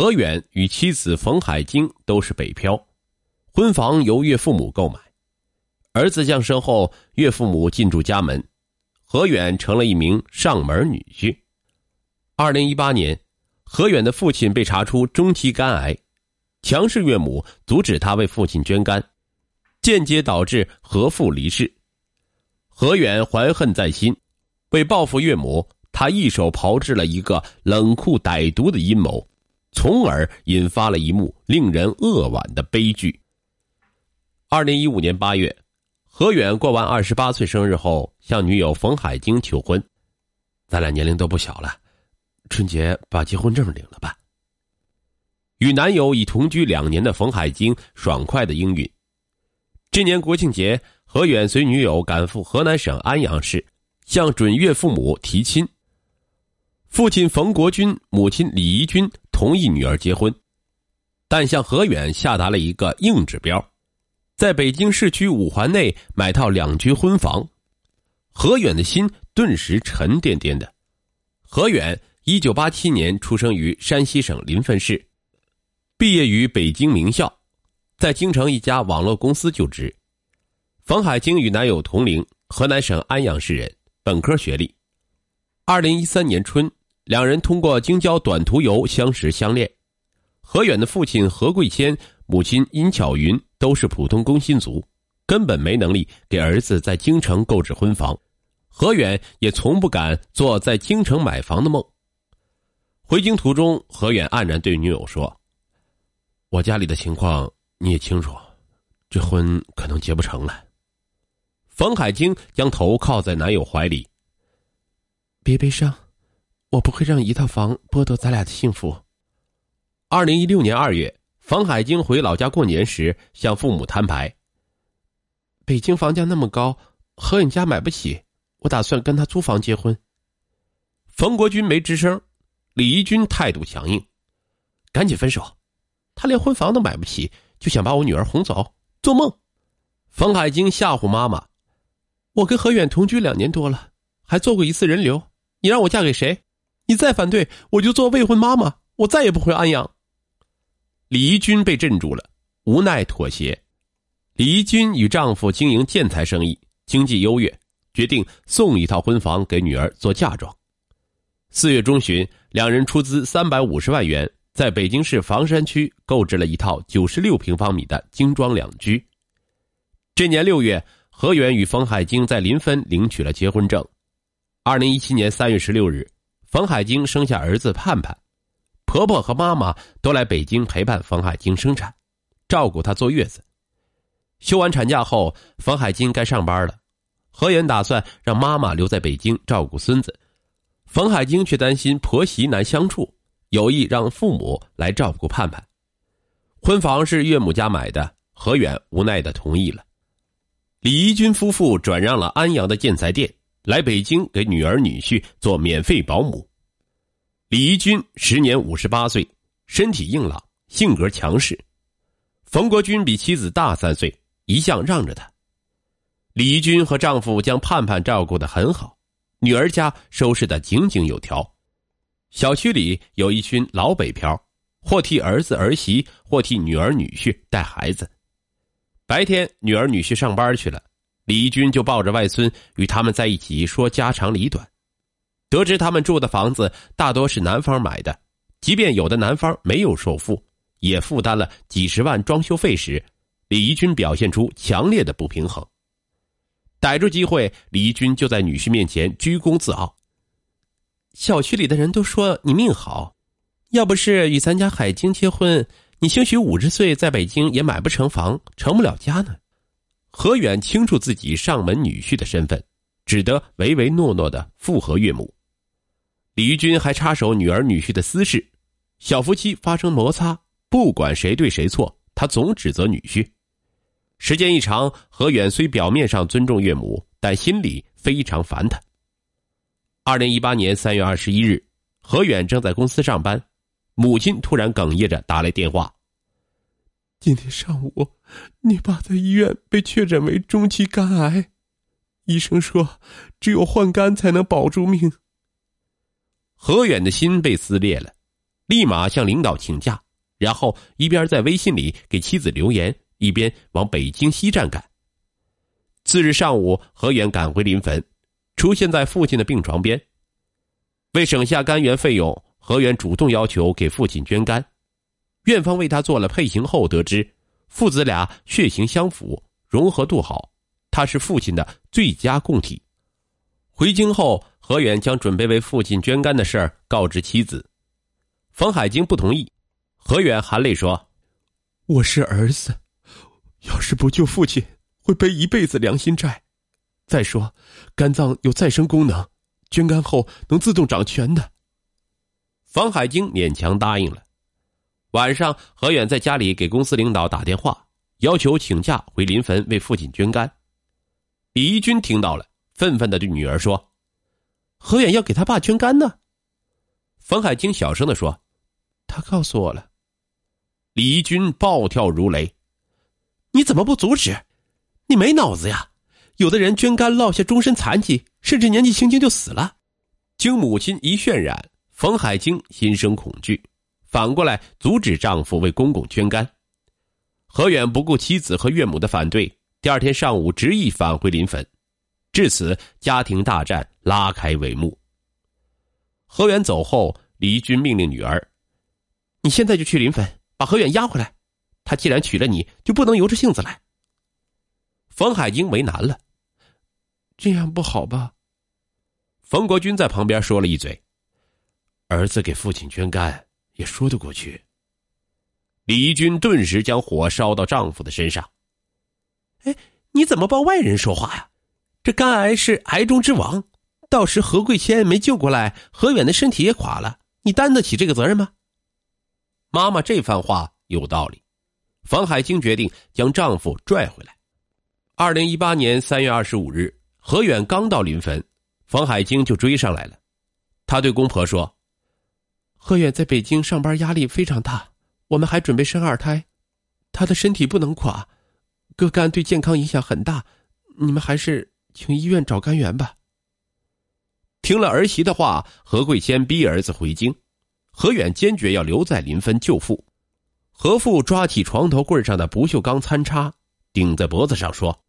何远与妻子冯海晶都是北漂，婚房由岳父母购买。儿子降生后，岳父母进驻家门，何远成了一名上门女婿。二零一八年，何远的父亲被查出中期肝癌，强势岳母阻止他为父亲捐肝，间接导致何父离世。何远怀恨在心，为报复岳母，他一手炮制了一个冷酷歹毒的阴谋。从而引发了一幕令人扼腕的悲剧。二零一五年八月，何远过完二十八岁生日后，向女友冯海晶求婚。咱俩年龄都不小了，春节把结婚证领了吧。与男友已同居两年的冯海晶爽快的应允。这年国庆节，何远随女友赶赴河南省安阳市，向准岳父母提亲。父亲冯国军，母亲李怡君。同意女儿结婚，但向何远下达了一个硬指标，在北京市区五环内买套两居婚房。何远的心顿时沉甸甸的。何远一九八七年出生于山西省临汾市，毕业于北京名校，在京城一家网络公司就职。冯海晶与男友同龄，河南省安阳市人，本科学历。二零一三年春。两人通过京郊短途游相识相恋。何远的父亲何贵谦、母亲殷巧云都是普通工薪族，根本没能力给儿子在京城购置婚房。何远也从不敢做在京城买房的梦。回京途中，何远黯然对女友说：“我家里的情况你也清楚，这婚可能结不成了。”冯海清将头靠在男友怀里，别悲伤。我不会让一套房剥夺咱俩的幸福。二零一六年二月，冯海晶回老家过年时，向父母摊牌：“北京房价那么高，何远家买不起，我打算跟他租房结婚。”冯国军没吱声，李怡君态度强硬：“赶紧分手！他连婚房都买不起，就想把我女儿哄走，做梦！”冯海晶吓唬妈妈：“我跟何远同居两年多了，还做过一次人流，你让我嫁给谁？”你再反对，我就做未婚妈妈，我再也不回安阳。李怡君被镇住了，无奈妥协。李怡君与丈夫经营建材生意，经济优越，决定送一套婚房给女儿做嫁妆。四月中旬，两人出资三百五十万元，在北京市房山区购置了一套九十六平方米的精装两居。这年六月，何远与冯海晶在临汾领取了结婚证。二零一七年三月十六日。冯海晶生下儿子盼盼，婆婆和妈妈都来北京陪伴冯海晶生产，照顾她坐月子。休完产假后，冯海晶该上班了，何远打算让妈妈留在北京照顾孙子，冯海晶却担心婆媳难相处，有意让父母来照顾盼盼。婚房是岳母家买的，何远无奈的同意了。李怡君夫妇转让了安阳的建材店。来北京给女儿女婿做免费保姆。李怡君时年五十八岁，身体硬朗，性格强势。冯国军比妻子大三岁，一向让着他。李怡君和丈夫将盼盼照顾的很好，女儿家收拾的井井有条。小区里有一群老北漂，或替儿子儿媳，或替女儿女婿带孩子。白天，女儿女婿上班去了。李义军就抱着外孙与他们在一起说家长里短，得知他们住的房子大多是男方买的，即便有的男方没有首付，也负担了几十万装修费时，李义军表现出强烈的不平衡。逮住机会，李义军就在女婿面前居功自傲：“小区里的人都说你命好，要不是与咱家海晶结婚，你兴许五十岁在北京也买不成房，成不了家呢。”何远清楚自己上门女婿的身份，只得唯唯诺诺的附和岳母。李玉军还插手女儿女婿的私事，小夫妻发生摩擦，不管谁对谁错，他总指责女婿。时间一长，何远虽表面上尊重岳母，但心里非常烦他。二零一八年三月二十一日，何远正在公司上班，母亲突然哽咽着打来电话。今天上午，你爸在医院被确诊为中期肝癌，医生说只有换肝才能保住命。何远的心被撕裂了，立马向领导请假，然后一边在微信里给妻子留言，一边往北京西站赶。次日上午，何远赶回临汾，出现在父亲的病床边。为省下肝源费用，何远主动要求给父亲捐肝。院方为他做了配型后，得知父子俩血型相符，融合度好，他是父亲的最佳供体。回京后，何远将准备为父亲捐肝的事儿告知妻子，冯海晶不同意。何远含泪说：“我是儿子，要是不救父亲，会背一辈子良心债。再说，肝脏有再生功能，捐肝后能自动长全的。”房海晶勉强答应了。晚上，何远在家里给公司领导打电话，要求请假回临汾为父亲捐肝。李一军听到了，愤愤的对女儿说：“何远要给他爸捐肝呢。”冯海清小声的说：“他告诉我了。”李一军暴跳如雷：“你怎么不阻止？你没脑子呀！有的人捐肝落下终身残疾，甚至年纪轻轻就死了。”经母亲一渲染，冯海清心生恐惧。反过来阻止丈夫为公公捐肝，何远不顾妻子和岳母的反对，第二天上午执意返回临汾，至此家庭大战拉开帷幕。何远走后，李军命令女儿：“你现在就去临汾，把何远押回来。他既然娶了你，就不能由着性子来。”冯海英为难了：“这样不好吧？”冯国军在旁边说了一嘴：“儿子给父亲捐肝。”也说得过去。李义军顿时将火烧到丈夫的身上。哎，你怎么帮外人说话呀？这肝癌是癌中之王，到时何桂谦没救过来，何远的身体也垮了，你担得起这个责任吗？妈妈这番话有道理。房海清决定将丈夫拽回来。二零一八年三月二十五日，何远刚到临汾，房海清就追上来了。他对公婆说。何远在北京上班压力非常大，我们还准备生二胎，他的身体不能垮，割肝对健康影响很大，你们还是请医院找肝源吧。听了儿媳的话，何桂仙逼儿子回京，何远坚决要留在临汾救父。何父抓起床头柜上的不锈钢餐叉，顶在脖子上说：“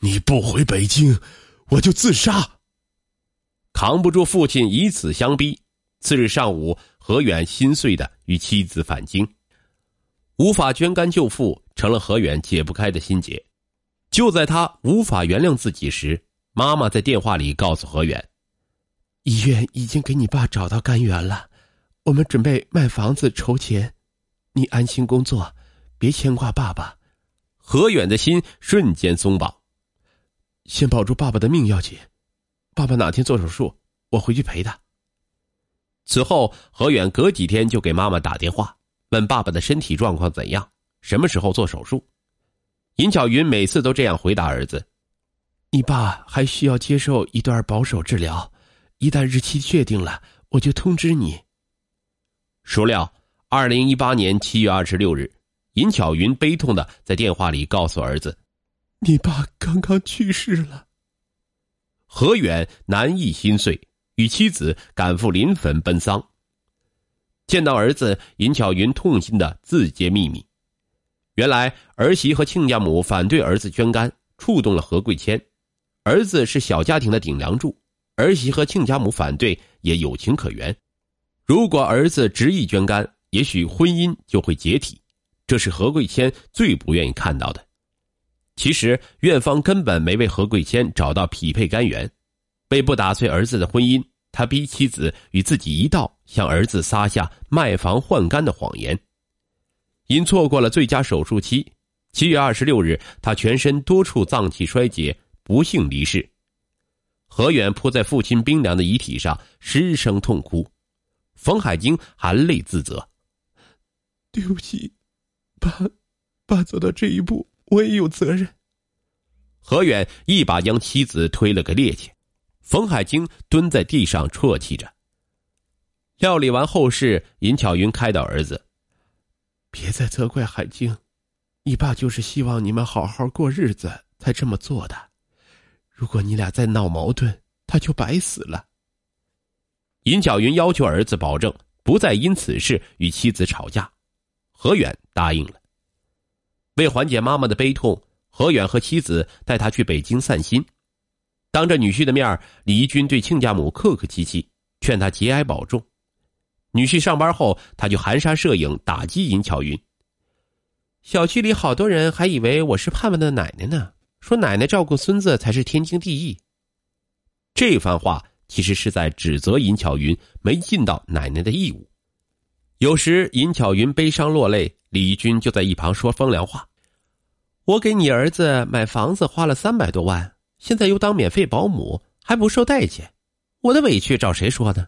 你不回北京，我就自杀。”扛不住父亲以此相逼，次日上午。何远心碎的与妻子返京，无法捐肝救父，成了何远解不开的心结。就在他无法原谅自己时，妈妈在电话里告诉何远：“医院已经给你爸找到肝源了，我们准备卖房子筹钱，你安心工作，别牵挂爸爸。”何远的心瞬间松绑，先保住爸爸的命要紧。爸爸哪天做手术，我回去陪他。此后，何远隔几天就给妈妈打电话，问爸爸的身体状况怎样，什么时候做手术。尹巧云每次都这样回答儿子：“你爸还需要接受一段保守治疗，一旦日期确定了，我就通知你。”孰料，二零一八年七月二十六日，尹巧云悲痛的在电话里告诉儿子：“你爸刚刚去世了。”何远难抑心碎。与妻子赶赴临汾奔丧，见到儿子，尹巧云痛心的自揭秘密。原来儿媳和亲家母反对儿子捐肝，触动了何桂谦。儿子是小家庭的顶梁柱，儿媳和亲家母反对也有情可原。如果儿子执意捐肝，也许婚姻就会解体，这是何桂谦最不愿意看到的。其实院方根本没为何桂谦找到匹配肝源。为不打碎儿子的婚姻，他逼妻子与自己一道向儿子撒下卖房换肝的谎言。因错过了最佳手术期，七月二十六日，他全身多处脏器衰竭，不幸离世。何远扑在父亲冰凉的遗体上，失声痛哭。冯海晶含泪自责：“对不起，爸，爸走到这一步，我也有责任。”何远一把将妻子推了个趔趄。冯海清蹲在地上啜泣着。料理完后事，尹巧云开导儿子：“别再责怪海清，你爸就是希望你们好好过日子才这么做的。如果你俩再闹矛盾，他就白死了。”尹巧云要求儿子保证不再因此事与妻子吵架。何远答应了。为缓解妈妈的悲痛，何远和妻子带他去北京散心。当着女婿的面，李义军对亲家母客客气气，劝他节哀保重。女婿上班后，他就含沙射影打击尹巧云。小区里好多人还以为我是盼盼的奶奶呢，说奶奶照顾孙子才是天经地义。这番话其实是在指责尹巧云没尽到奶奶的义务。有时尹巧云悲伤落泪，李义军就在一旁说风凉话：“我给你儿子买房子花了三百多万，现在又当免费保姆，还不受待见，我的委屈找谁说呢？”